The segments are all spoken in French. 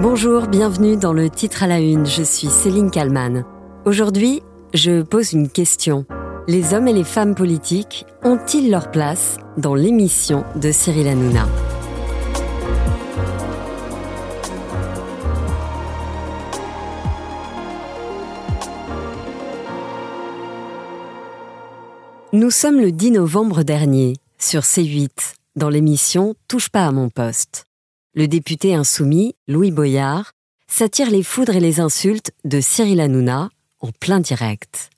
Bonjour, bienvenue dans le titre à la une. Je suis Céline Kalman. Aujourd'hui, je pose une question. Les hommes et les femmes politiques ont-ils leur place dans l'émission de Cyril Hanouna? Nous sommes le 10 novembre dernier sur C8 dans l'émission Touche pas à mon poste. Le député insoumis, Louis Boyard, s'attire les foudres et les insultes de Cyril Hanouna en plein direct.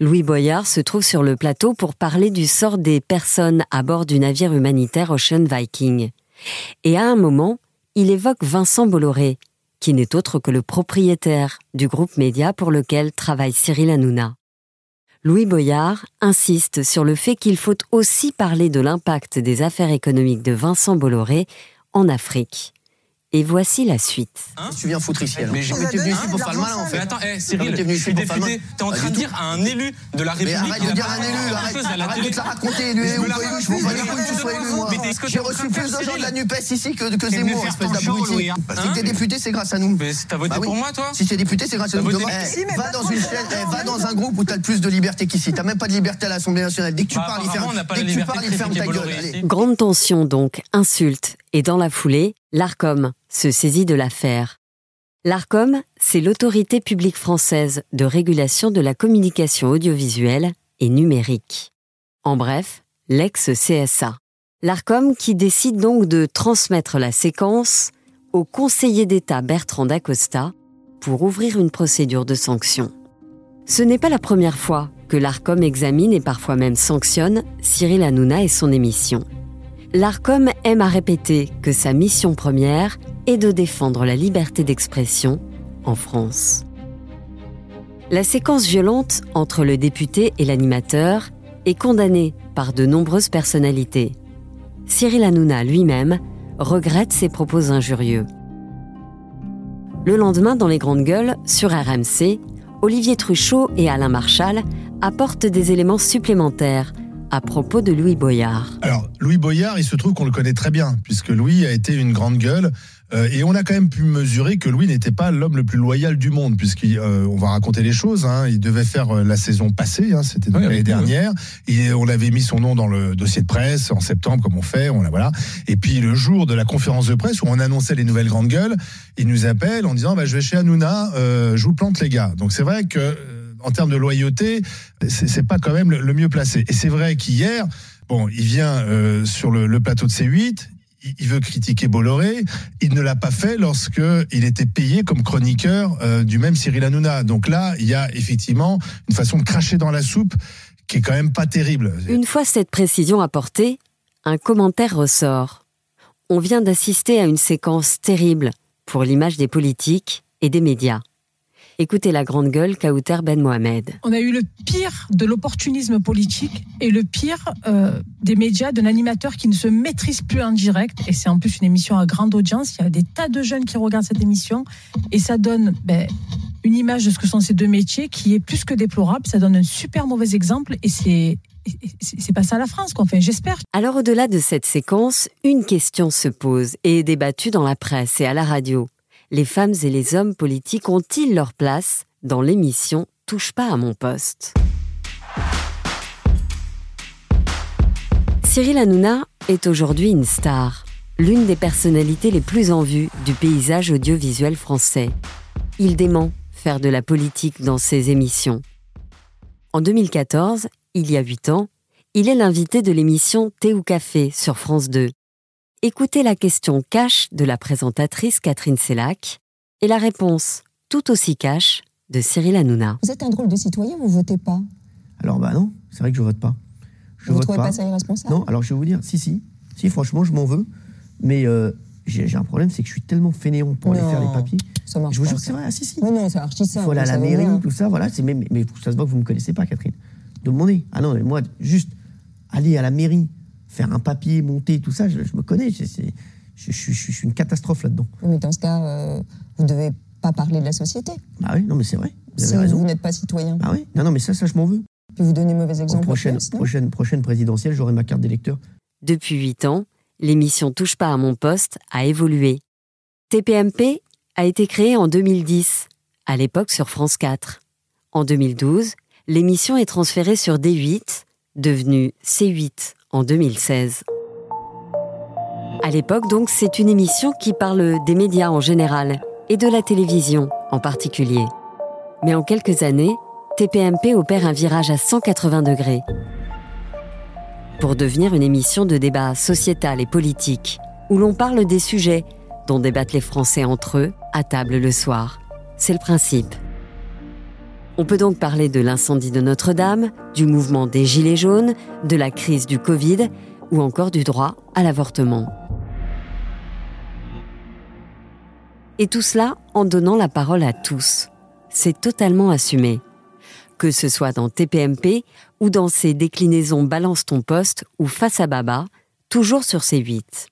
Louis Boyard se trouve sur le plateau pour parler du sort des personnes à bord du navire humanitaire Ocean Viking. Et à un moment, il évoque Vincent Bolloré, qui n'est autre que le propriétaire du groupe média pour lequel travaille Cyril Hanouna. Louis Boyard insiste sur le fait qu'il faut aussi parler de l'impact des affaires économiques de Vincent Bolloré en Afrique. Et voici la suite. Hein tu viens foutre ici alors. Mais j'ai été venu ici pour faire le malin en fait. Mais attends, hey, Cyril, je suis député. T'es en train de dire à un élu de la République. Mais arrête de dire un élu, arrête, arrête de te la raconter, élu ou pas élu, je m'en bats les couilles que tu sois élu moi. J'ai reçu plus de gens de la NUPES ici que, que Zemmour, espèce d'abruti. Si t'es député, c'est grâce à nous. Mais t'as voté pour moi toi Si t'es député, c'est grâce à nous. Va dans une chaîne, va dans un groupe où t'as le plus de liberté qu'ici. T'as même pas de liberté à l'Assemblée nationale. Dès que tu parles, il ferme. Dès que tu parles, il ferme ta gueule. Grande tension donc, insulte. Et dans la foulée, l'ARCOM se saisit de l'affaire. L'ARCOM, c'est l'autorité publique française de régulation de la communication audiovisuelle et numérique. En bref, l'ex-CSA. L'ARCOM qui décide donc de transmettre la séquence au conseiller d'État Bertrand Dacosta pour ouvrir une procédure de sanction. Ce n'est pas la première fois que l'ARCOM examine et parfois même sanctionne Cyril Hanouna et son émission. L'ARCOM aime à répéter que sa mission première est de défendre la liberté d'expression en France. La séquence violente entre le député et l'animateur est condamnée par de nombreuses personnalités. Cyril Hanouna lui-même regrette ses propos injurieux. Le lendemain, dans les grandes gueules, sur RMC, Olivier Truchot et Alain Marchal apportent des éléments supplémentaires à propos de Louis Boyard. Alors, Louis Boyard, il se trouve qu'on le connaît très bien, puisque Louis a été une grande gueule. Euh, et on a quand même pu mesurer que Louis n'était pas l'homme le plus loyal du monde, puisqu'on euh, va raconter les choses. Hein, il devait faire euh, la saison passée, hein, c'était l'année dernière. Et on avait mis son nom dans le dossier de presse en septembre, comme on fait. On voilà. Et puis le jour de la conférence de presse où on annonçait les nouvelles grandes gueules, il nous appelle en disant bah, je vais chez Hanouna, je vous plante les gars. Donc c'est vrai que en termes de loyauté, c'est pas quand même le, mieux placé. Et c'est vrai qu'hier, bon, il vient sur le, le, plateau de C8, il veut critiquer Bolloré. Il ne l'a pas fait lorsque il était payé comme chroniqueur euh, du même Cyril Hanouna. Donc là, il y a effectivement une façon de cracher dans la soupe qui est quand même pas terrible. Une fois cette précision apportée, un commentaire ressort. On vient d'assister à une séquence terrible pour l'image des politiques et des médias. Écoutez la grande gueule Kauter Ben Mohamed. On a eu le pire de l'opportunisme politique et le pire euh, des médias, d'un animateur qui ne se maîtrise plus en direct. Et c'est en plus une émission à grande audience. Il y a des tas de jeunes qui regardent cette émission et ça donne ben, une image de ce que sont ces deux métiers qui est plus que déplorable. Ça donne un super mauvais exemple et c'est c'est pas ça la France qu'on fait, j'espère. Alors au-delà de cette séquence, une question se pose et est débattue dans la presse et à la radio les femmes et les hommes politiques ont-ils leur place dans l'émission Touche pas à mon poste? Cyril Hanouna est aujourd'hui une star, l'une des personnalités les plus en vue du paysage audiovisuel français. Il dément faire de la politique dans ses émissions. En 2014, il y a huit ans, il est l'invité de l'émission Thé ou Café sur France 2 écoutez la question cash de la présentatrice Catherine Sellac et la réponse tout aussi cash de Cyril Hanouna. Vous êtes un drôle de citoyen, vous votez pas Alors bah non, c'est vrai que je vote pas. Je vous ne trouvez pas. ça irresponsable? Non, alors je vais vous dire, si, si, si, franchement, je m'en veux, mais euh, j'ai un problème, c'est que je suis tellement fainéant pour aller faire les papiers. Ça marche je vous jure que c'est vrai, ah, si, si. Non, non, c'est archi ça. Il faut aller à la mairie, tout ça, voilà. Mais, mais, mais, ça se voit que vous ne me connaissez pas, Catherine. Demandez. Ah non, mais moi, juste aller à la mairie, faire un papier, monter, tout ça, je, me connais. je, suis une catastrophe là-dedans. Mais dans ce cas, euh, vous ne devez pas parler de la société. Ah oui, non, mais c'est vrai. Vous si vous n'êtes pas citoyen. Ah oui, non, non, mais ça, ça, je m'en veux. Puis vous donnez mauvais exemple. Prochaine, prochaine, prochaine présidentielle, j'aurai ma carte d'électeur. Depuis huit ans, l'émission Touche pas à mon poste a évolué. TPMP a été créée en 2010, à l'époque sur France 4. En 2012, l'émission est transférée sur D8, devenue C8 en 2016. À l'époque, donc, c'est une émission qui parle des médias en général et de la télévision en particulier. Mais en quelques années, TPMP opère un virage à 180 degrés pour devenir une émission de débat sociétal et politique, où l'on parle des sujets dont débattent les Français entre eux à table le soir. C'est le principe. On peut donc parler de l'incendie de Notre-Dame, du mouvement des Gilets jaunes, de la crise du Covid ou encore du droit à l'avortement. Et tout cela en donnant la parole à tous. C'est totalement assumé. Que ce soit dans TPMP ou dans ses déclinaisons Balance ton poste ou Face à Baba, toujours sur C8.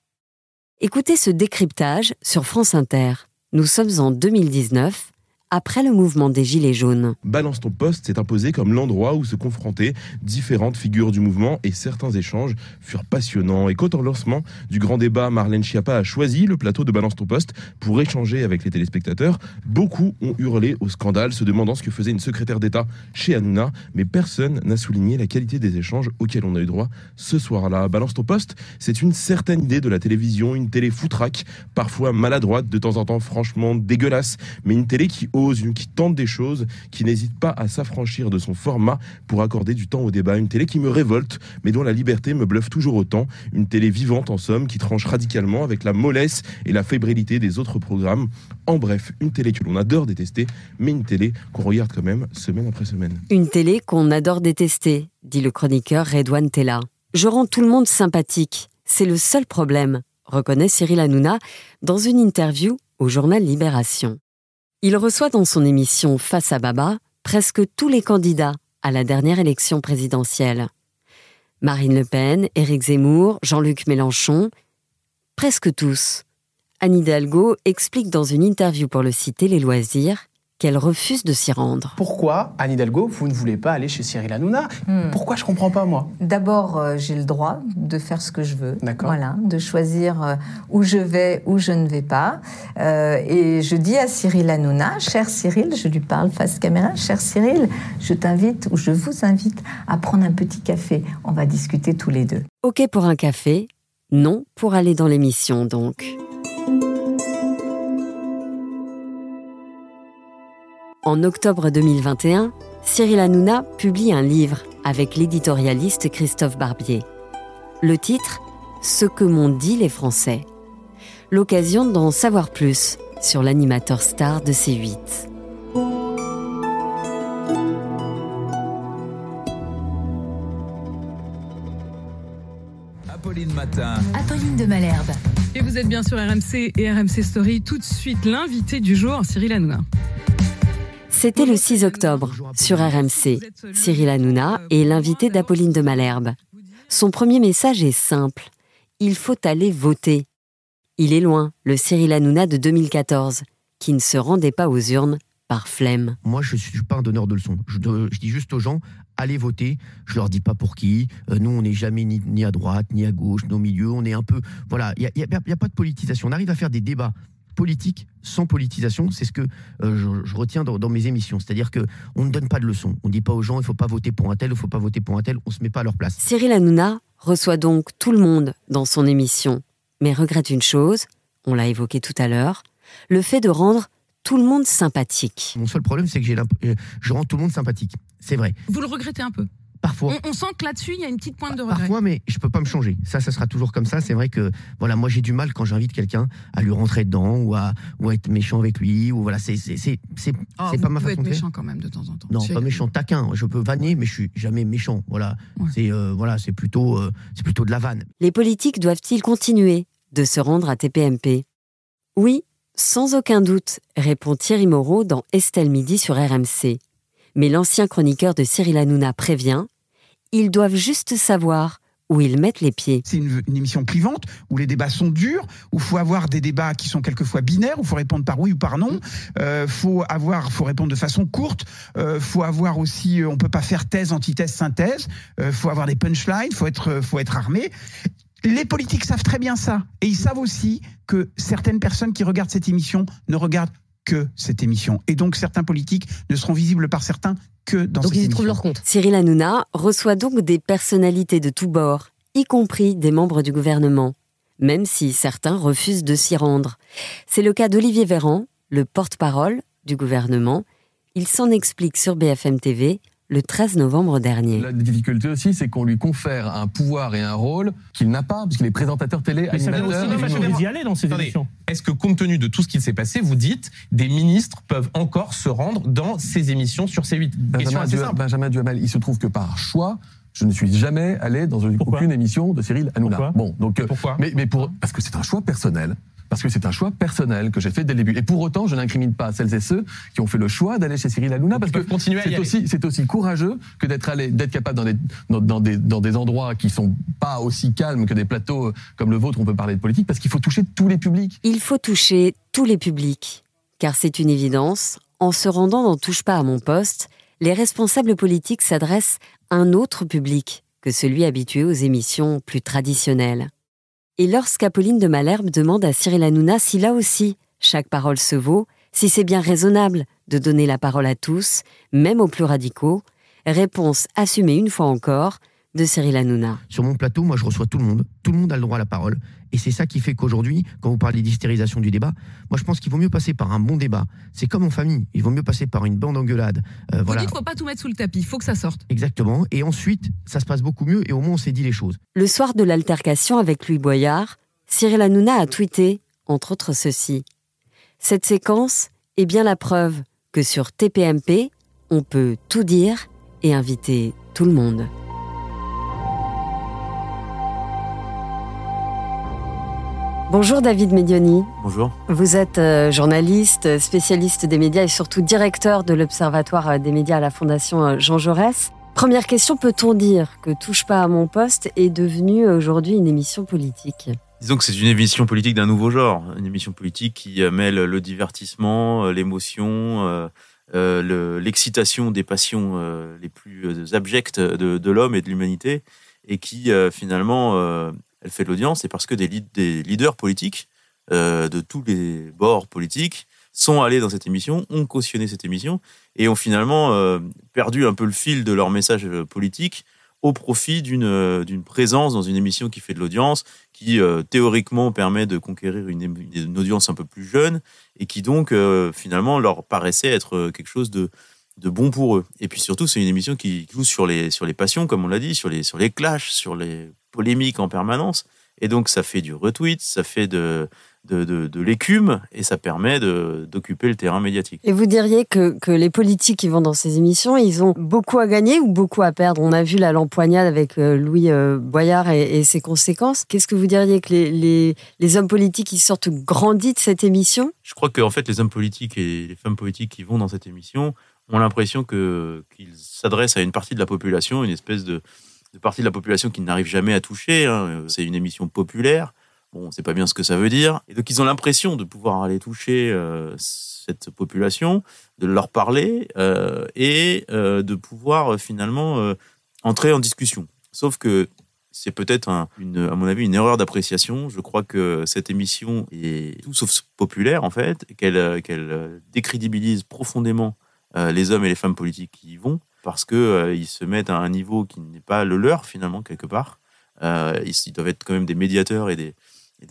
Écoutez ce décryptage sur France Inter. Nous sommes en 2019 après le mouvement des Gilets jaunes. Balance ton poste s'est imposé comme l'endroit où se confrontaient différentes figures du mouvement et certains échanges furent passionnants. Et quant au lancement du grand débat, Marlène Schiappa a choisi le plateau de Balance ton poste pour échanger avec les téléspectateurs. Beaucoup ont hurlé au scandale, se demandant ce que faisait une secrétaire d'État chez Hanouna, mais personne n'a souligné la qualité des échanges auxquels on a eu droit ce soir-là. Balance ton poste, c'est une certaine idée de la télévision, une télé foutraque, parfois maladroite, de temps en temps franchement dégueulasse, mais une télé qui une qui tente des choses, qui n'hésite pas à s'affranchir de son format pour accorder du temps au débat. Une télé qui me révolte, mais dont la liberté me bluffe toujours autant. Une télé vivante en somme, qui tranche radicalement avec la mollesse et la fébrilité des autres programmes. En bref, une télé que l'on adore détester, mais une télé qu'on regarde quand même semaine après semaine. Une télé qu'on adore détester, dit le chroniqueur Redouane Tella. Je rends tout le monde sympathique. C'est le seul problème, reconnaît Cyril Hanouna dans une interview au journal Libération. Il reçoit dans son émission Face à Baba presque tous les candidats à la dernière élection présidentielle. Marine Le Pen, Éric Zemmour, Jean-Luc Mélenchon, presque tous. Anne Hidalgo explique dans une interview pour le site Les Loisirs qu'elle refuse de s'y rendre. Pourquoi, Anne Hidalgo, vous ne voulez pas aller chez Cyril Hanouna hmm. Pourquoi je comprends pas, moi D'abord, euh, j'ai le droit de faire ce que je veux. Voilà, de choisir euh, où je vais, où je ne vais pas. Euh, et je dis à Cyril Hanouna, cher Cyril, je lui parle face caméra, cher Cyril, je t'invite ou je vous invite à prendre un petit café. On va discuter tous les deux. Ok pour un café, non pour aller dans l'émission donc. En octobre 2021, Cyril Hanouna publie un livre avec l'éditorialiste Christophe Barbier. Le titre Ce que m'ont dit les Français. L'occasion d'en savoir plus sur l'animateur star de C8. Apolline Matin. Apolline de Malherbe. Et vous êtes bien sur RMC et RMC Story. Tout de suite, l'invité du jour, Cyril Hanouna. C'était le 6 octobre, sur RMC. Cyril Hanouna est l'invité d'Apolline de Malherbe. Son premier message est simple. Il faut aller voter. Il est loin, le Cyril Hanouna de 2014, qui ne se rendait pas aux urnes par flemme. Moi, je ne suis pas un donneur de leçons. Je, dis juste aux gens, allez voter. Je leur dis pas pour qui. Euh, nous, on n'est jamais ni, à droite, ni à gauche, nos milieux. On un peu. Voilà, il n'y a, pas de politisation. On arrive à faire des débats politique sans politisation. C'est ce que euh, je, retiens dans, mes émissions. C'est-à-dire que on ne donne pas de leçons. On ne dit pas aux gens il faut pas voter pour un tel, il faut pas voter pour un tel. On se met pas à leur place. Cyril Hanouna reçoit donc tout le monde dans son émission, mais regrette une chose. On l'a évoqué tout à l'heure, le fait de rendre tout le monde sympathique. Mon seul problème, c'est que j'ai euh, je rends tout le monde sympathique. C'est vrai. Vous le regrettez un peu? Parfois. On, sent que là-dessus, il y a une petite pointe de regret. Parfois, mais je peux pas me changer. Ça, ça sera toujours comme ça. C'est vrai que, voilà, moi, j'ai du mal quand j'invite quelqu'un à lui rentrer dedans ou à, ou être méchant avec lui. Ou voilà, c'est, c'est, c'est, c'est, oh, pas ma façon être méchant quand même de temps en temps. Non, pas méchant, taquin. Je peux vanner, mais je suis jamais méchant. Voilà. C'est, euh, voilà, c'est plutôt, euh, c'est plutôt de la vanne. Les politiques doivent-ils continuer de se rendre à TPMP Oui, sans aucun doute, répond Thierry Moreau dans Estelle Midi sur RMC. Mais l'ancien chroniqueur de Cyril Hanouna prévient ils doivent juste savoir où ils mettent les pieds. C'est une, émission clivante où les débats sont durs, où il faut avoir des débats qui sont quelquefois binaires, où il faut répondre par oui ou par non. Euh, faut avoir, faut répondre de façon courte. Euh, faut avoir aussi, euh, on peut pas faire thèse, antithèse, synthèse. Euh, faut avoir des punchlines. Faut être, faut être armé. Les politiques savent très bien ça. Et ils savent aussi que certaines personnes qui regardent cette émission ne regardent que cette émission. Et donc certains politiques ne seront visibles par certains que dans donc cette ils émission. trouvent leur compte. Cyril Hanouna reçoit donc des personnalités de tous bords, y compris des membres du gouvernement, même si certains refusent de s'y rendre. C'est le cas d'Olivier Véran, le porte-parole du gouvernement. Il s'en explique sur BFM TV le 13 novembre dernier. La difficulté aussi, c'est qu'on lui confère un pouvoir et un rôle qu'il n'a pas, puisqu'il est présentateur télé, Mais ça animateur. vient aussi des d'y aller dans ces Attendez, émissions. Est-ce que compte tenu de tout ce qui s'est passé, vous dites des ministres peuvent encore se rendre dans ces émissions sur C8 Question Benjamin, Duhamel. Benjamin Duhamel, il se trouve que par choix, je ne suis jamais allé dans une- aucune émission de Cyril Hanouna. Pourquoi? Bon, donc, euh, Pourquoi? mais, mais pour, parce que c'est un choix personnel. Parce que c'est un choix personnel que j'ai fait dès le début. Et pour autant, je n'incrimine pas celles et ceux qui ont fait le choix d'aller chez Cyril Hanouna. Parce que peuvent continuer à y c'est aller. aussi, c'est aussi courageux que d'être allé, d'être capable dans des, dans, dans des, dans des endroits qui sont pas aussi calmes que des plateaux euh, comme le vôtre, on peut parler de politique, parce qu'il faut toucher tous les publics. Il faut toucher tous les publics, car c'est une évidence, en se rendant dans Touche pas à mon poste, les responsables politiques s'adressent à un autre public que celui habitué aux émissions plus traditionnelles. Et lorsqu'Apolline de Malherbe demande à Cyril Hanouna si là aussi chaque parole se vaut, si c'est bien raisonnable de donner la parole à tous, même aux plus radicaux, réponse assumée une fois encore de Cyril Hanouna. Sur mon plateau, moi, je reçois tout le monde. Tout le monde a le droit à la parole. Et c'est ça qui fait qu'aujourd'hui, quand vous parlez d'hystérisation du débat, moi, je pense qu'il vaut mieux passer par un bon débat. C'est comme en famille. Il vaut mieux passer par une bande engueulade. Euh, Vous voilà. dites faut pas tout mettre sous le tapis, il faut que ça sorte. Exactement. Et ensuite, ça se passe beaucoup mieux. Et au moins, on s'est dit les choses. Le soir de l'altercation avec Louis Boyard, Cyril Hanouna a tweeté, entre autres ceci. Cette séquence est bien la preuve que sur TPMP, on peut tout dire et inviter tout le monde. Bonjour David Medioni. Bonjour. Vous êtes euh, journaliste, spécialiste des médias et surtout directeur de l'Observatoire euh, des médias à la Fondation euh, Jean Jaurès. Première question, peut-on dire que Touche pas à mon poste est devenue aujourd'hui une émission politique? Disons que c'est une émission politique d'un nouveau genre, une émission politique qui mêle le divertissement, l'émotion, euh, le- l'excitation des passions euh, les plus abjectes de, de l'homme et de l'humanité, et qui euh, finalement, elle fait de l'audience, et parce que des, lead- des leaders politiques euh, de tous les bords politiques sont allés dans cette émission, ont cautionné cette émission, et ont finalement euh, perdu un peu le fil de leur message euh, politique au profit d'une présence dans une émission qui fait de l'audience, qui théoriquement permet de conquérir une, audience un peu plus jeune et qui donc finalement leur paraissait être quelque chose de, de bon pour eux. Et puis surtout, c'est une émission qui joue sur les, sur les passions, comme on l'a dit, sur les, sur les clashs, sur les polémiques en permanence. Et donc ça fait du retweet, ça fait de, de, de, de l'écume et ça permet de- d'occuper le terrain médiatique. Et vous diriez que, que les politiques qui vont dans ces émissions, ils ont beaucoup à gagner ou beaucoup à perdre? On a vu la lampoignade avec euh, Louis euh, Boyard et, et ses conséquences. Qu'est-ce que vous diriez que les, les, les hommes politiques qui sortent grandis de cette émission? Je crois que en fait, les hommes politiques et les femmes politiques qui vont dans cette émission ont l'impression que qu'ils s'adressent à une partie de la population, une espèce de, partie de la population qu'ils n'arrivent jamais à toucher. hein. C'est une émission populaire. Bon, on ne sait pas bien ce que ça veut dire. Et donc, ils ont l'impression de pouvoir aller toucher euh, cette population, de leur parler euh, et euh, de pouvoir finalement entrer en discussion. Sauf que c'est peut-être, à mon avis, une erreur d'appréciation. Je crois que cette émission est tout sauf populaire, en fait, qu'elle euh, décrédibilise profondément les hommes et les femmes politiques qui y vont, parce que euh, ils se mettent à un niveau qui n'est pas le leur, finalement, quelque part. Euh, ils, doivent être quand même des médiateurs et des,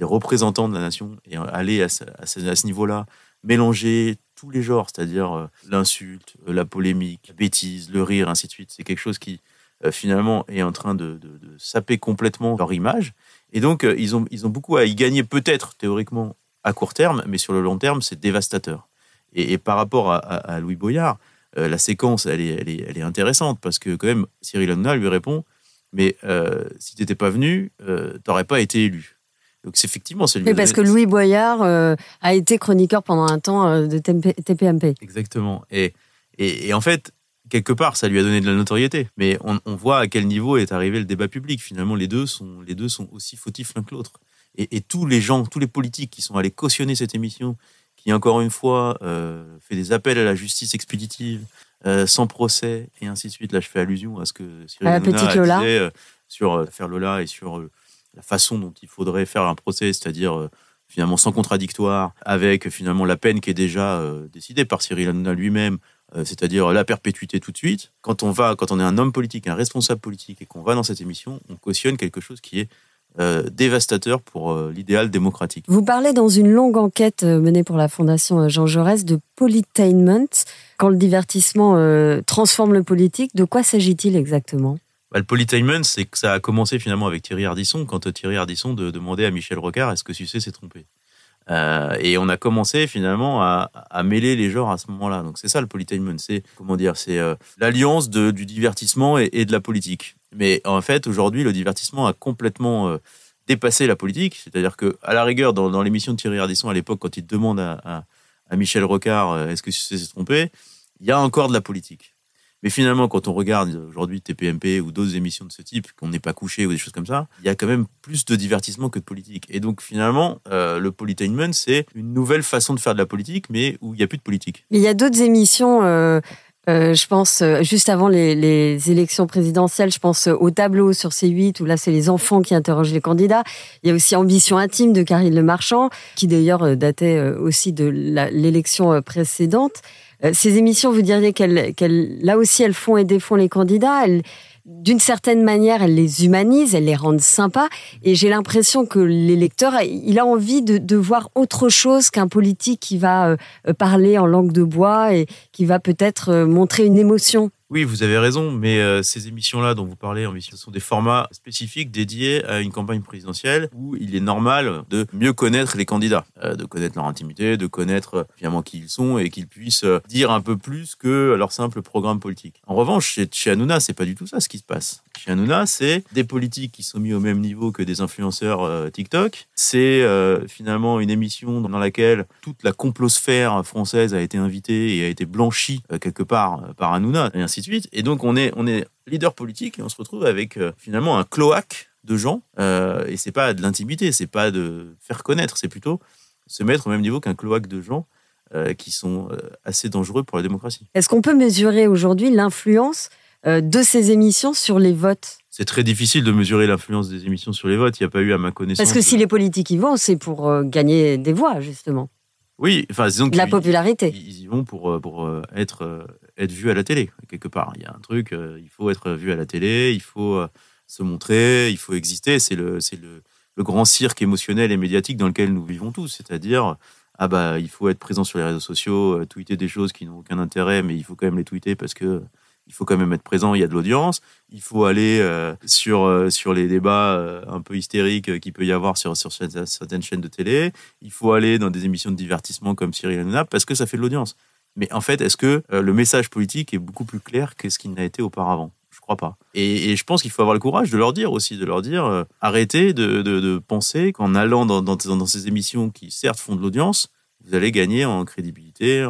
représentants de la nation, et euh, aller à ce, niveau-là, mélanger tous les genres, c'est-à-dire euh, l'insulte, euh, la polémique, la bêtise, le rire, ainsi de suite. C'est quelque chose qui, euh, finalement, est en train de, saper complètement leur image. Et donc, euh, ils, ont, ils ont beaucoup à y gagner, peut-être, théoriquement, à court terme, mais sur le long terme, c'est dévastateur. Et, et par rapport à, à- à Louis Boyard, euh, la séquence, elle est, elle, est, elle est intéressante, parce que, quand même, Cyril Hanouna lui répond Mais euh, si tu n'étais pas venu, euh, tu n'aurais pas été élu. Donc, c'est effectivement, c'est lui Oui, parce que Louis Boyard euh, a été chroniqueur pendant un temps de TPMP. Exactement. Et, et, et en fait, quelque part, ça lui a donné de la notoriété. Mais on, on voit à quel niveau est arrivé le débat public. Finalement, les deux sont, les deux sont aussi fautifs l'un que l'autre. Et, et tous les gens, tous les politiques qui sont allés cautionner cette émission, qui encore une fois euh, fait des appels à la justice expéditive, euh, sans procès, et ainsi de suite. Là, je fais allusion à ce que Cyril Hanouna disait euh, sur euh, l'affaire Lola et sur euh, la façon dont il faudrait faire un procès, c'est-à-dire finalement sans contradictoire, avec finalement la peine qui est déjà décidée par Cyril Hanouna lui-même, c'est-à-dire la perpétuité tout de suite. Quand on va, quand on est un homme politique, un responsable politique, et qu'on va dans cette émission, on cautionne quelque chose qui est euh, dévastateur pour euh, l'idéal démocratique. Vous parlez dans une longue enquête euh, menée pour la Fondation Jean Jaurès de politainment. Quand le divertissement transforme le politique, de quoi s'agit-il exactement? Bah, le politainment, c'est que ça a commencé finalement avec Thierry Ardisson, quand Thierry Ardisson de, demandait à Michel Rocard est-ce que Sucé s'est trompé? Et on a commencé finalement à, mêler les genres à ce moment-là. Donc c'est ça le politainment, c'est comment dire, c'est l'alliance du divertissement et, de la politique. Mais en fait, aujourd'hui, le divertissement a complètement euh, dépassé la politique. C'est-à-dire que, à la rigueur, dans, l'émission de Thierry Ardisson à l'époque, quand il demande à, Michel Rocard euh, est-ce que c'est trompé, il y a encore de la politique. Mais finalement, quand on regarde aujourd'hui TPMP ou d'autres émissions de ce type, qu'on n'est pas couché ou des choses comme ça, il y a quand même plus de divertissement que de politique. Et donc finalement, euh, le politainment, c'est une nouvelle façon de faire de la politique, mais où il n'y a plus de politique. Il y a d'autres émissions euh, je pense euh, juste avant les, élections présidentielles, je pense au tableau sur C8 où là c'est les enfants qui interrogent les candidats. Il y a aussi Ambition intime de Karine Le Marchand qui d'ailleurs euh, datait aussi de l'élection précédente. Ces émissions, vous diriez qu'elles, là aussi, elles font et défont les candidats. Elles, d'une certaine manière, elles les humanisent, elles les rendent sympas. Et j'ai l'impression que l'électeur, il a envie de, voir autre chose qu'un politique qui va euh, parler en langue de bois et qui va peut-être euh, montrer une émotion. Oui, vous avez raison, mais euh, ces émissions-là dont vous parlez, ce sont des formats spécifiques dédiés à une campagne présidentielle où il est normal de mieux connaître les candidats, euh, de connaître leur intimité, de connaître euh, finalement qui ils sont et qu'ils puissent dire un peu plus que leur simple programme politique. En revanche, chez, chez Hanouna, c'est pas du tout ça ce qui se passe. Chez Hanouna, c'est des politiques qui sont mis au même niveau que des influenceurs TikTok. C'est finalement une émission dans laquelle toute la complosphère française a été invitée et a été blanchie quelque part par Hanouna, et ainsi suite. Et donc, on est, on est leader politique et on se retrouve avec euh, finalement un cloaque de gens. Euh, et c'est pas de l'intimité, c'est pas de faire connaître, c'est plutôt se mettre au même niveau qu'un cloaque de gens euh, qui sont assez dangereux pour la démocratie. Est-ce qu'on peut mesurer aujourd'hui l'influence de ces émissions sur les votes? C'est très difficile de mesurer l'influence des émissions sur les votes. Il n'y a pas eu, à ma connaissance. Parce que si les politiques y vont, c'est pour gagner des voix, justement. Oui, enfin, disons La popularité. Ils y vont pour, pour être être vu à la télé, quelque part. Il y a un truc, euh, il faut être vu à la télé, il faut euh, se montrer, il faut exister. C'est le, le, grand cirque émotionnel et médiatique dans lequel nous vivons tous. C'est-à-dire, ah bah, il faut être présent sur les réseaux sociaux, euh, tweeter des choses qui n'ont aucun intérêt, mais il faut quand même les tweeter parce que il faut quand même être présent, il y a de l'audience. Il faut aller sur, sur les débats un peu hystériques qu'il peut y avoir sur, sur certaines chaînes de télé. Il faut aller dans des émissions de divertissement comme Cyril Hanouna parce que ça fait de l'audience. Mais en fait, est-ce que euh, le message politique est beaucoup plus clair que ce qu'il n'a été auparavant? Je crois pas. Et, je pense qu'il faut avoir le courage de leur dire aussi, de leur dire euh, arrêtez de, penser qu'en allant dans, ces émissions qui certes font de l'audience, vous allez gagner en crédibilité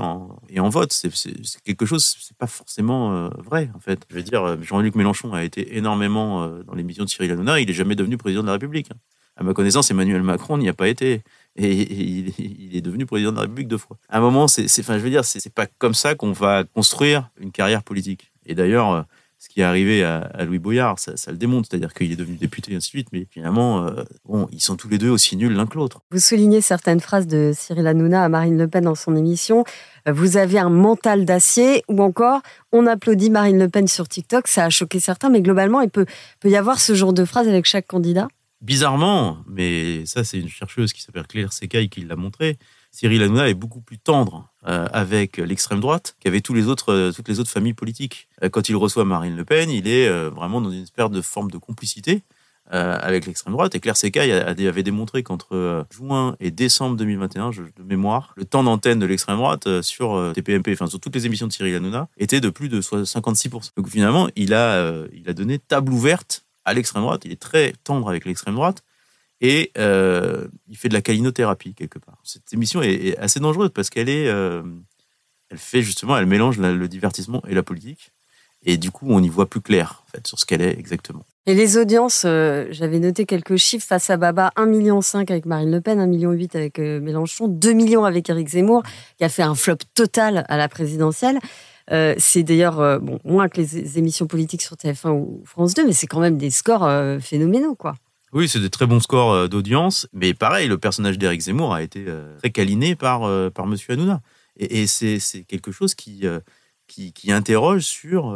et en vote. C'est quelque chose, c'est pas forcément euh, vrai en fait. Je veux dire, Jean-Luc Mélenchon a été énormément dans l'émission de Cyril Hanouna, il n'est jamais devenu président de la République. À ma connaissance, Emmanuel Macron n'y a pas été et, il, est devenu président de la République deux fois. À un moment, c'est, enfin, je veux dire, c'est pas comme ça qu'on va construire une carrière politique. Et d'ailleurs, euh, ce qui est arrivé à, Louis Boyard, ça, le démontre, c'est-à-dire qu'il est devenu député et ainsi de suite, mais finalement, euh, ils sont tous les deux aussi nuls l'un que l'autre. Vous soulignez certaines phrases de Cyril Hanouna à Marine Le Pen dans son émission. Euh, vous avez un mental d'acier, ou encore, on applaudit Marine Le Pen sur TikTok, ça a choqué certains, mais globalement, il peut, peut y avoir ce genre de phrase avec chaque candidat? Bizarrement, mais ça c'est une chercheuse qui s'appelle Claire Secaille qui l'a montré, Cyril Hanouna est beaucoup plus tendre euh, avec l'extrême droite qu'avec tous les autres, euh, toutes les autres familles politiques. Euh, quand il reçoit Marine Le Pen, il est vraiment dans une espèce de forme de complicité avec l'extrême droite. Et Claire Secaille avait démontré qu'entre juin et décembre 2021, de mémoire, le temps d'antenne de l'extrême droite sur TPMP, enfin sur toutes les émissions de Cyril Hanouna, était de plus de 56%. Donc finalement, il a, il a donné table ouverte à l'extrême droite, il est très tendre avec l'extrême droite, et euh, il fait de la calinothérapie quelque part. Cette émission est, assez dangereuse parce qu'elle est, euh, elle fait justement, elle mélange le divertissement et la politique, et du coup on y voit plus clair en fait sur ce qu'elle est exactement. Et les audiences, euh, j'avais noté quelques chiffres face à Baba, 1,5 million avec Marine Le Pen, 1,8 million avec Mélenchon, 2 millions avec Éric Zemmour, qui a fait un flop total à la présidentielle. Euh, c'est d'ailleurs euh, moins que les émissions politiques sur TF1 ou France 2, mais c'est quand même des scores euh, phénoménaux, quoi. Oui, c'est des très bons scores d'audience, mais pareil, le personnage d'Éric Zemmour a été très câliné par, par Monsieur Hanouna. Et, c'est quelque chose qui, qui, interroge sur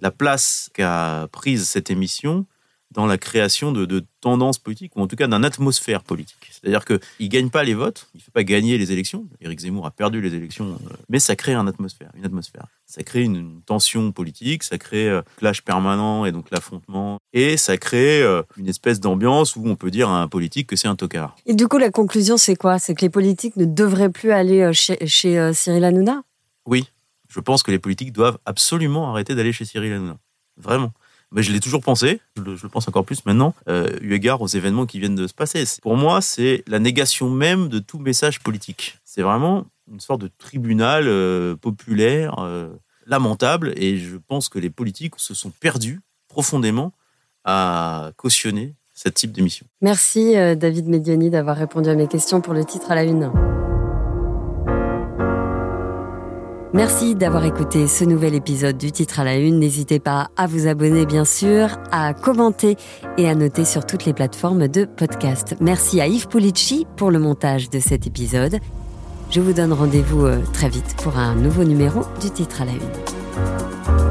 la place qu'a prise cette émission dans la création de, de, tendances politiques, ou en tout cas d'une atmosphère politique. C'est-à-dire qu'il ne gagne pas les votes, il ne fait pas gagner les élections. Éric Zemmour a perdu les élections, euh, mais ça crée une atmosphère, une atmosphère. Ça crée une, tension politique, ça crée un euh, clash permanent et donc l'affrontement, et ça crée euh, une espèce d'ambiance où on peut dire à un politique que c'est un tocard. Et du coup, la conclusion, c'est quoi? C'est que les politiques ne devraient plus aller chez, chez Cyril Hanouna? Oui, je pense que les politiques doivent absolument arrêter d'aller chez Cyril Hanouna. Vraiment mais je l'ai toujours pensé, je le, pense encore plus maintenant, euh, eu égard aux événements qui viennent de se passer. Pour moi, c'est la négation même de tout message politique. C'est vraiment une sorte de tribunal euh, populaire euh, lamentable, et je pense que les politiques se sont perdus profondément à cautionner ce type d'émission. Merci David Mediani d'avoir répondu à mes questions pour le titre à la une. Merci d'avoir écouté ce nouvel épisode du titre à la une. N'hésitez pas à vous abonner bien sûr, à commenter et à noter sur toutes les plateformes de podcast. Merci à Yves Pulici pour le montage de cet épisode. Je vous donne rendez-vous euh, très vite pour un nouveau numéro du titre à la une.